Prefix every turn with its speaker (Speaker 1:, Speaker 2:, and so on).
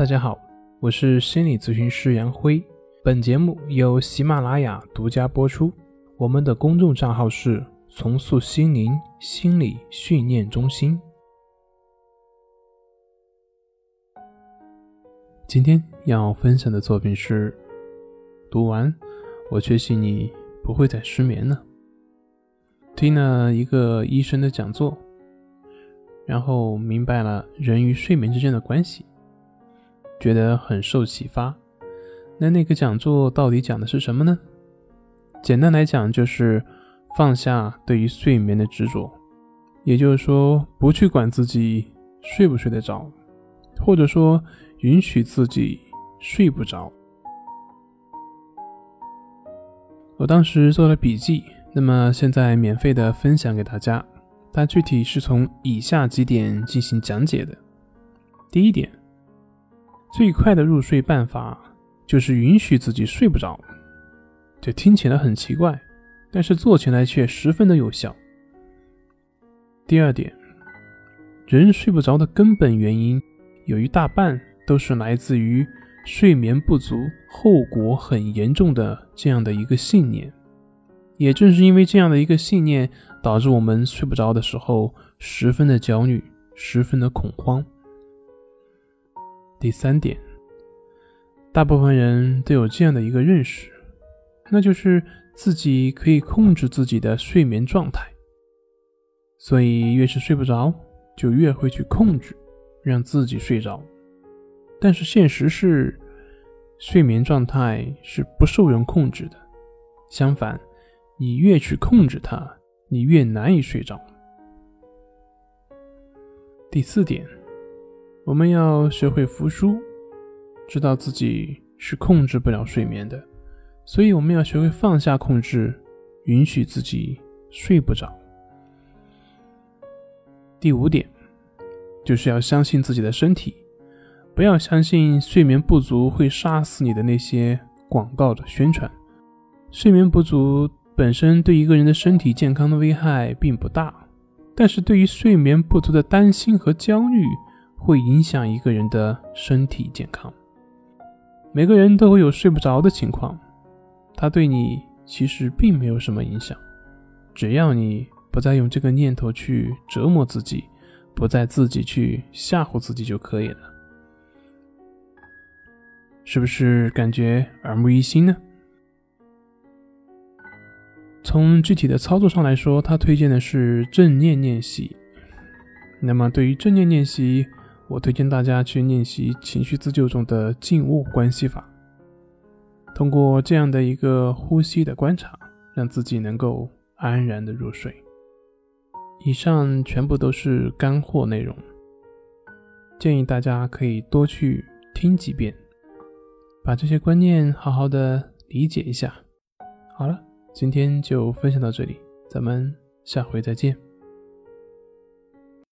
Speaker 1: 大家好，我是心理咨询师杨辉。本节目由喜马拉雅独家播出。我们的公众账号是“重塑心灵心理训练中心”。今天要分享的作品是：读完，我确信你不会再失眠了。听了一个医生的讲座。然后明白了人与睡眠之间的关系，觉得很受启发。那那个讲座到底讲的是什么呢？简单来讲，就是放下对于睡眠的执着，也就是说，不去管自己睡不睡得着，或者说允许自己睡不着。我当时做了笔记，那么现在免费的分享给大家。它具体是从以下几点进行讲解的。第一点，最快的入睡办法就是允许自己睡不着。这听起来很奇怪，但是做起来却十分的有效。第二点，人睡不着的根本原因有一大半都是来自于睡眠不足后果很严重的这样的一个信念。也正是因为这样的一个信念，导致我们睡不着的时候十分的焦虑，十分的恐慌。第三点，大部分人都有这样的一个认识，那就是自己可以控制自己的睡眠状态，所以越是睡不着，就越会去控制，让自己睡着。但是现实是，睡眠状态是不受人控制的，相反。你越去控制它，你越难以睡着。第四点，我们要学会服输，知道自己是控制不了睡眠的，所以我们要学会放下控制，允许自己睡不着。第五点，就是要相信自己的身体，不要相信睡眠不足会杀死你的那些广告的宣传。睡眠不足。本身对一个人的身体健康的危害并不大，但是对于睡眠不足的担心和焦虑，会影响一个人的身体健康。每个人都会有睡不着的情况，它对你其实并没有什么影响，只要你不再用这个念头去折磨自己，不再自己去吓唬自己就可以了。是不是感觉耳目一新呢？从具体的操作上来说，他推荐的是正念练习。那么，对于正念练习，我推荐大家去练习情绪自救中的静卧关系法。通过这样的一个呼吸的观察，让自己能够安然的入睡。以上全部都是干货内容，建议大家可以多去听几遍，把这些观念好好的理解一下。好了。今天就分享到这里，咱们下回再见。